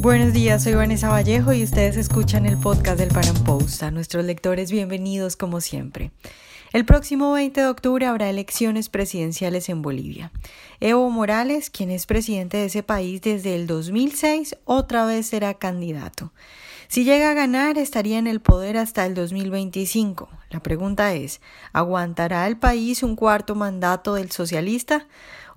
Buenos días, soy Vanessa Vallejo y ustedes escuchan el podcast del Paran Post. A nuestros lectores, bienvenidos como siempre. El próximo 20 de octubre habrá elecciones presidenciales en Bolivia. Evo Morales, quien es presidente de ese país desde el 2006, otra vez será candidato. Si llega a ganar, estaría en el poder hasta el 2025. La pregunta es, ¿aguantará el país un cuarto mandato del socialista?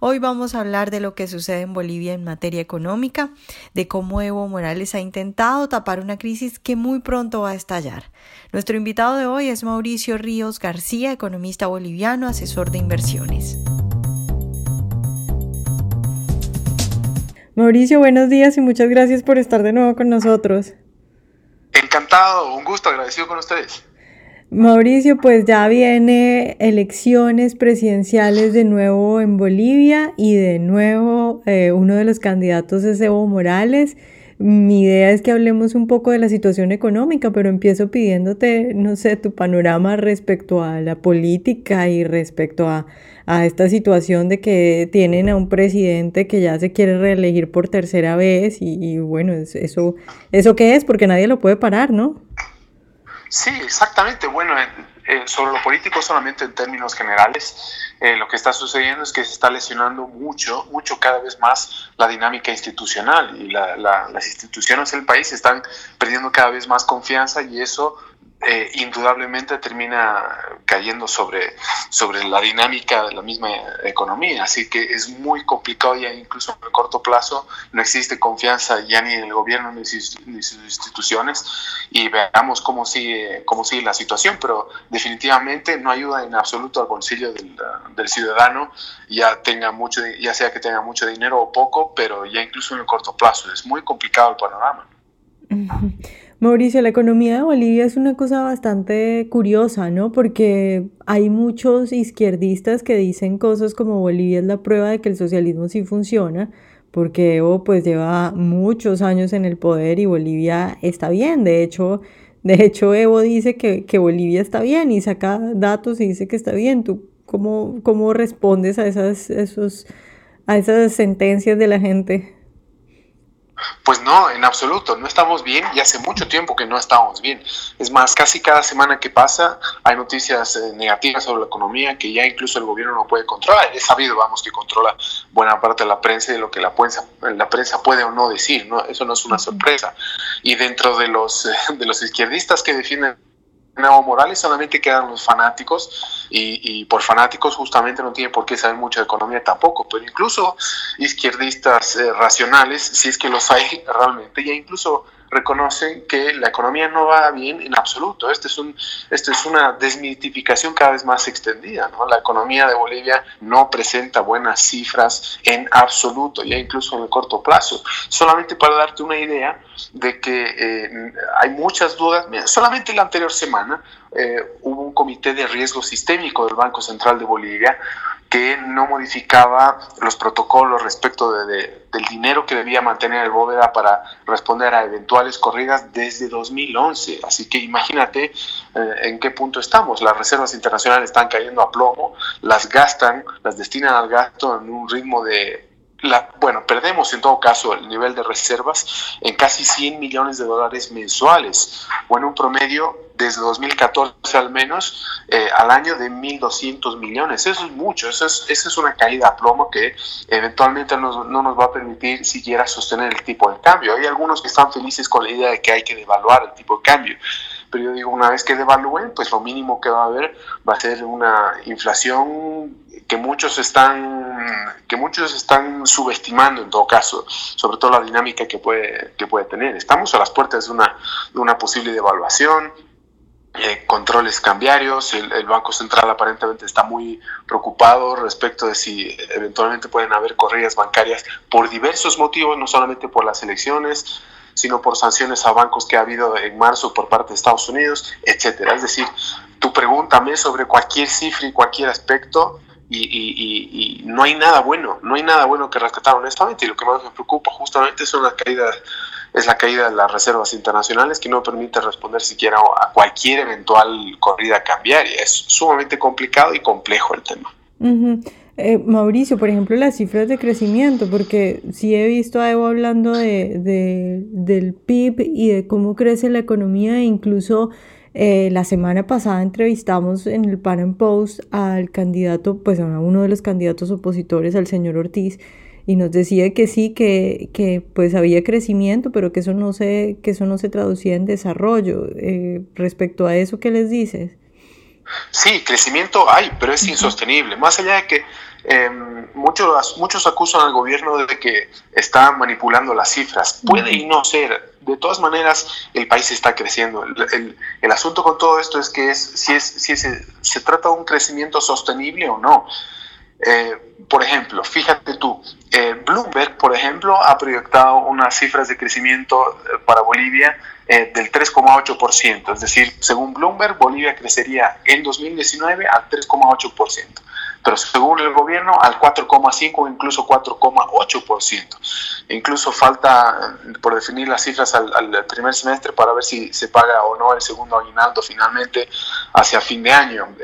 Hoy vamos a hablar de lo que sucede en Bolivia en materia económica, de cómo Evo Morales ha intentado tapar una crisis que muy pronto va a estallar. Nuestro invitado de hoy es Mauricio Ríos García, economista boliviano, asesor de inversiones. Mauricio, buenos días y muchas gracias por estar de nuevo con nosotros. Encantado, un gusto, agradecido con ustedes. Mauricio, pues ya viene elecciones presidenciales de nuevo en Bolivia y de nuevo eh, uno de los candidatos es Evo Morales. Mi idea es que hablemos un poco de la situación económica, pero empiezo pidiéndote, no sé, tu panorama respecto a la política y respecto a, esta situación de que tienen a un presidente que ya se quiere reelegir por tercera vez y, bueno, eso, ¿eso qué es? Porque nadie lo puede parar, ¿no? Sí, exactamente. Bueno, sobre lo político solamente en términos generales, eh, lo que está sucediendo es que se está lesionando mucho, mucho cada vez más la dinámica institucional y las instituciones del país están perdiendo cada vez más confianza y eso eh, indudablemente termina cayendo sobre, sobre la dinámica de la misma economía. Así que es muy complicado ya incluso en el corto plazo, no existe confianza ya ni en el gobierno ni, en sus instituciones y veamos cómo sigue, cómo sigue la situación, pero definitivamente no ayuda en absoluto al bolsillo del, del ciudadano, ya, tenga mucho, ya sea que tenga mucho dinero o poco, pero ya incluso en el corto plazo. Es muy complicado el panorama. Mauricio, la economía de Bolivia es una cosa bastante curiosa, ¿no? Porque hay muchos izquierdistas que dicen cosas como Bolivia es la prueba de que el socialismo sí funciona, porque Evo pues lleva muchos años en el poder y Bolivia está bien. De hecho, de hecho Evo dice que, que Bolivia está bien y saca datos y dice que está bien. ¿Tú cómo, cómo respondes a esas, esos, a esas sentencias de la gente? Pues no, en absoluto, no estamos bien y hace mucho tiempo que no estamos bien. Es más, casi cada semana que pasa hay noticias eh, negativas sobre la economía que ya incluso el gobierno no puede controlar. Es sabido, vamos, que controla buena parte de la prensa y de lo que la prensa, la prensa puede o no decir, ¿no? Eso no es una sorpresa. Y dentro de los, de los izquierdistas que defienden Evo Morales solamente quedan los fanáticos y, por fanáticos justamente no tiene por qué saber mucho de economía tampoco, pero incluso izquierdistas eh, racionales, si es que los hay realmente, ya incluso reconocen que la economía no va bien en absoluto. Este es, un, esto es una desmitificación cada vez más extendida. La economía de Bolivia no presenta buenas cifras en absoluto, ya incluso en el corto plazo. Solamente para darte una idea de que eh, hay muchas dudas, solamente la anterior semana eh, hubo un comité de riesgo sistémico del Banco Central de Bolivia que no modificaba los protocolos respecto de, del dinero que debía mantener el bóveda para responder a eventuales corridas desde 2011. Así que imagínate eh, en qué punto estamos. Las reservas internacionales están cayendo a plomo, las gastan, las destinan al gasto en un ritmo de bueno, perdemos en todo caso el nivel de reservas en casi 100 millones de dólares mensuales, o en un promedio desde 2014 al menos eh, al año de 1.200 millones. Eso es mucho, eso es, esa es una caída a plomo que eventualmente no nos va a permitir siquiera sostener el tipo de cambio. Hay algunos que están felices con la idea de que hay que devaluar el tipo de cambio pero yo digo, una vez que devalúen, pues lo mínimo que va a haber va a ser una inflación que muchos están que muchos están subestimando en todo caso, sobre todo la dinámica que puede, que puede tener. Estamos a las puertas de una, de una posible devaluación, eh, controles cambiarios, el, el, Banco Central aparentemente está muy preocupado respecto de si eventualmente pueden haber corridas bancarias por diversos motivos, no solamente por las elecciones, sino por sanciones a bancos que ha habido en marzo por parte de Estados Unidos, etcétera. Es decir, tú pregúntame sobre cualquier cifra y cualquier aspecto y, no hay nada bueno, no hay nada bueno que rescatar honestamente y lo que más me preocupa justamente es la caída es la caída de las reservas internacionales que no permite responder siquiera a cualquier eventual corrida cambiaria. Es sumamente complicado y complejo el tema. Eh, Mauricio, por ejemplo, las cifras de crecimiento, porque sí he visto a Evo hablando de, del PIB y de cómo crece la economía, e incluso eh, la semana pasada entrevistamos en el Pan Post al candidato, pues a uno de los candidatos opositores, al señor Ortiz, y nos decía que sí, que, que pues había crecimiento, pero que eso no se, que eso no se traducía en desarrollo. Eh, respecto a eso, ¿qué les dices? Sí, crecimiento hay, pero es insostenible. Más allá de que em, muchos, muchos acusan al gobierno de que está manipulando las cifras. Puede y no ser. De todas maneras, el país está creciendo. El, el, asunto con todo esto es que es si, es, si se trata de un crecimiento sostenible o no. Eh, por ejemplo, fíjate tú, eh, Bloomberg, por ejemplo, ha proyectado unas cifras de crecimiento eh, para Bolivia del 3,8%, es decir, según Bloomberg, Bolivia crecería en 2019 al 3,8%, pero según el gobierno al 4,5 o incluso 4,8%. Incluso falta por definir las cifras al, al, primer semestre para ver si se paga o no el segundo aguinaldo finalmente hacia fin de año.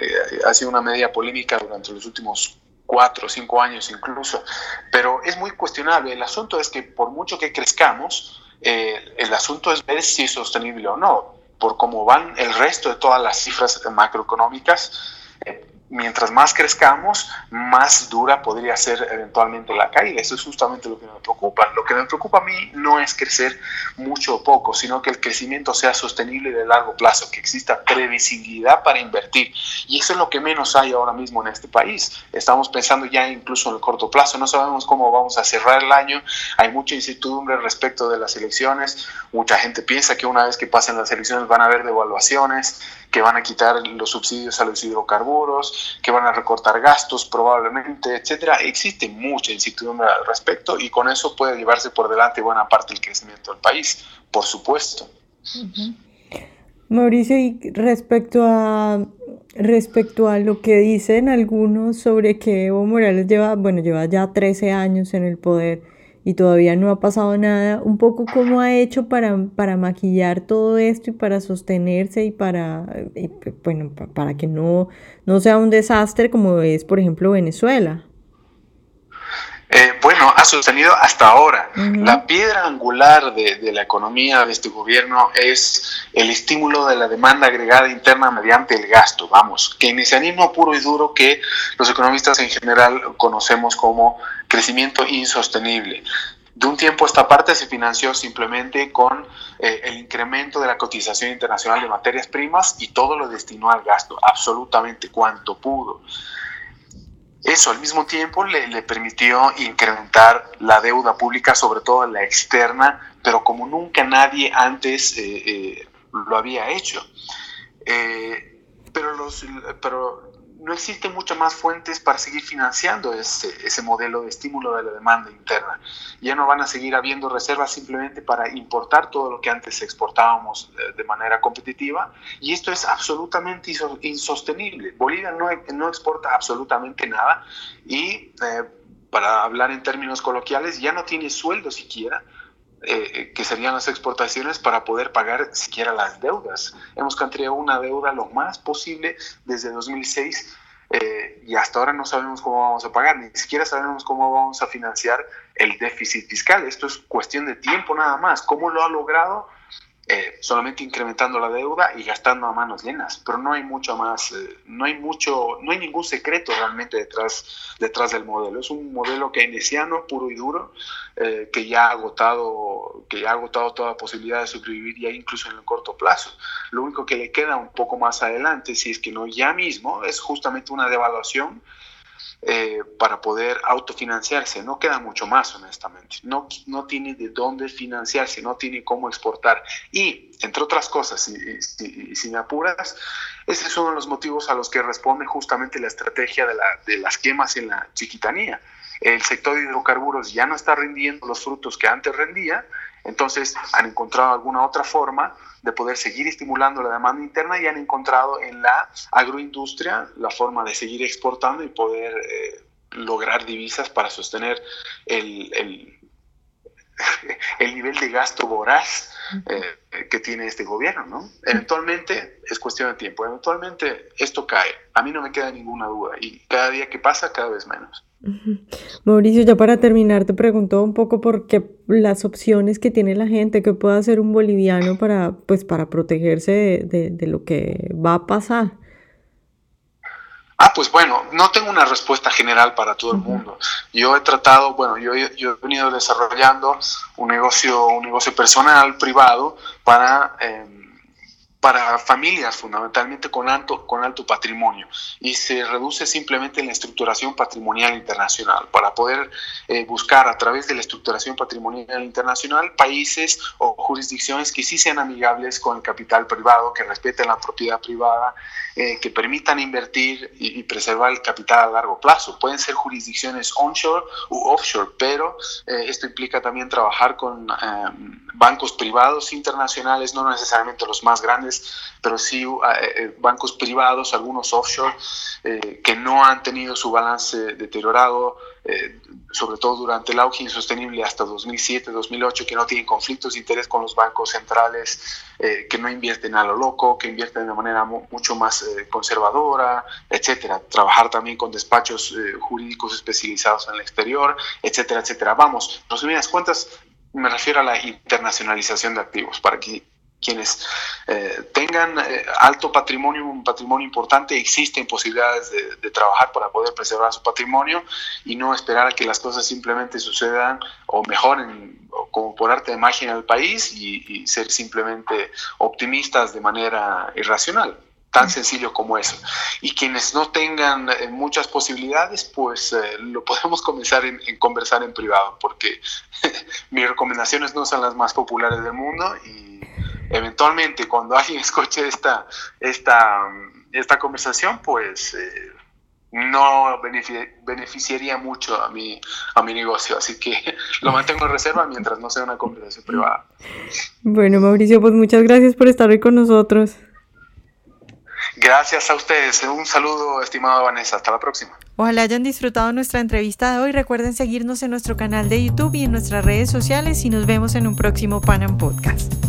ha sido una medida polémica durante los últimos cuatro o cinco años incluso, pero es muy cuestionable. El asunto es que por mucho que crezcamos, eh, el asunto es ver si es sostenible o no. Por cómo van el resto de todas las cifras macroeconómicas, eh, mientras más crezcamos, más dura podría ser eventualmente la caída. Eso es justamente lo que me preocupa. Lo que me preocupa a mí no es crecer mucho o poco, sino que el crecimiento sea sostenible de largo plazo, que exista previsibilidad para invertir. Y eso es lo que menos hay ahora mismo en este país. Estamos pensando ya incluso en el corto plazo. No sabemos cómo vamos a cerrar el año. Hay mucha incertidumbre respecto de las elecciones. Mucha gente piensa que una vez que pasen las elecciones van a haber devaluaciones que van a quitar los subsidios a los hidrocarburos, que van a recortar gastos probablemente, etcétera. Existe mucha incertidumbre al respecto y con eso puede llevarse por delante buena parte del crecimiento del país, por supuesto. Mauricio, y respecto a respecto a lo que dicen algunos sobre que Evo Morales lleva, bueno, lleva ya 13 años en el poder y todavía no ha pasado nada, un poco cómo ha hecho para, para maquillar todo esto y para sostenerse y para, bueno, para que no, no sea un desastre como es, por ejemplo, Venezuela. Eh, bueno, ha sostenido hasta ahora. La piedra angular de, de, la economía de este gobierno es el estímulo de la demanda agregada interna mediante el gasto, vamos, keynesianismo puro y duro que los economistas en general conocemos como crecimiento insostenible. De un tiempo a esta parte se financió simplemente con eh, el incremento de la cotización internacional de materias primas y todo lo destinó al gasto, absolutamente cuanto pudo. Eso al mismo tiempo le, permitió incrementar la deuda pública, sobre todo la externa, pero como nunca nadie antes eh, eh, lo había hecho. pero, los, pero no existen muchas más fuentes para seguir financiando ese, modelo de estímulo de la demanda interna. Ya no van a seguir habiendo reservas simplemente para importar todo lo que antes exportábamos eh, de manera competitiva y esto es absolutamente insostenible. Bolivia no, no exporta absolutamente nada y eh, para hablar en términos coloquiales ya no tiene sueldo siquiera eh, que serían las exportaciones para poder pagar siquiera las deudas. Hemos contraído una deuda lo más posible desde 2006 eh, y hasta ahora no sabemos cómo vamos a pagar, ni siquiera sabemos cómo vamos a financiar el déficit fiscal. Esto es cuestión de tiempo nada más. ¿Cómo lo ha logrado? Eh, solamente incrementando la deuda y gastando a manos llenas, pero no hay mucho más, eh, no hay mucho, no hay ningún secreto realmente detrás, detrás del modelo. Es un modelo keynesiano puro y duro eh, que ya ha agotado, que ya ha agotado toda posibilidad de sobrevivir ya incluso en el corto plazo. Lo único que le queda un poco más adelante, si es que no ya mismo, es justamente una devaluación eh, para poder autofinanciarse. No queda mucho más, honestamente. No, no tiene de dónde financiarse, no tiene cómo exportar. Y, entre otras cosas, si, si, me apuras, ese es uno de los motivos a los que responde justamente la estrategia de, la, de las quemas en la chiquitanía. El sector de hidrocarburos ya no está rindiendo los frutos que antes rendía, entonces han encontrado alguna otra forma de poder seguir estimulando la demanda interna y han encontrado en la agroindustria la forma de seguir exportando y poder eh, lograr divisas para sostener el, el, el, nivel de gasto voraz eh, que tiene este gobierno, ¿no? Eventualmente es cuestión de tiempo, eventualmente esto cae, a mí no me queda ninguna duda y cada día que pasa cada vez menos. Mauricio, ya para terminar te pregunto un poco por qué las opciones que tiene la gente, que puede hacer un boliviano para, pues, para protegerse de lo que va a pasar. Ah, pues bueno, no tengo una respuesta general para todo el mundo. Yo he tratado, bueno, yo, yo he venido desarrollando un negocio, un negocio personal, privado, para eh, para familias fundamentalmente con alto, con alto patrimonio y se reduce simplemente en la estructuración patrimonial internacional para poder eh, buscar a través de la estructuración patrimonial internacional países o jurisdicciones que sí sean amigables con el capital privado, que respeten la propiedad privada, eh, que permitan invertir y, preservar el capital a largo plazo. Pueden ser jurisdicciones onshore u offshore, pero eh, esto implica también trabajar con bancos privados internacionales, no necesariamente los más grandes, pero sí eh, eh, bancos privados, algunos offshore, eh, que no han tenido su balance deteriorado, sobre todo durante el auge insostenible hasta 2007-2008, que no tienen conflictos de interés con los bancos centrales, que no invierten a lo loco, que invierten de manera mucho más conservadora, etcétera. Trabajar también con despachos jurídicos especializados en el exterior, etcétera, etcétera. Vamos, resumidas cuentas, me refiero a la internacionalización de activos, para que quienes eh, tengan eh, alto patrimonio, un patrimonio importante, existen posibilidades de, trabajar para poder preservar su patrimonio y no esperar a que las cosas simplemente sucedan o mejoren como por arte de magia en el país y, ser simplemente optimistas de manera irracional. Tan sencillo como eso. Y quienes no tengan eh, muchas posibilidades, pues lo podemos comenzar en, en conversar en privado, porque mis recomendaciones no son las más populares del mundo y eventualmente cuando alguien escuche esta, esta, esta conversación, pues eh, no beneficiaría mucho a mi, a mi negocio. Así que lo mantengo en reserva mientras no sea una conversación privada. Bueno, Mauricio, pues muchas gracias por estar hoy con nosotros. Gracias a ustedes. Un saludo, estimada Vanessa. Hasta la próxima. Ojalá hayan disfrutado nuestra entrevista de hoy. Recuerden seguirnos en nuestro canal de YouTube y en nuestras redes sociales y nos vemos en un próximo Panam Podcast.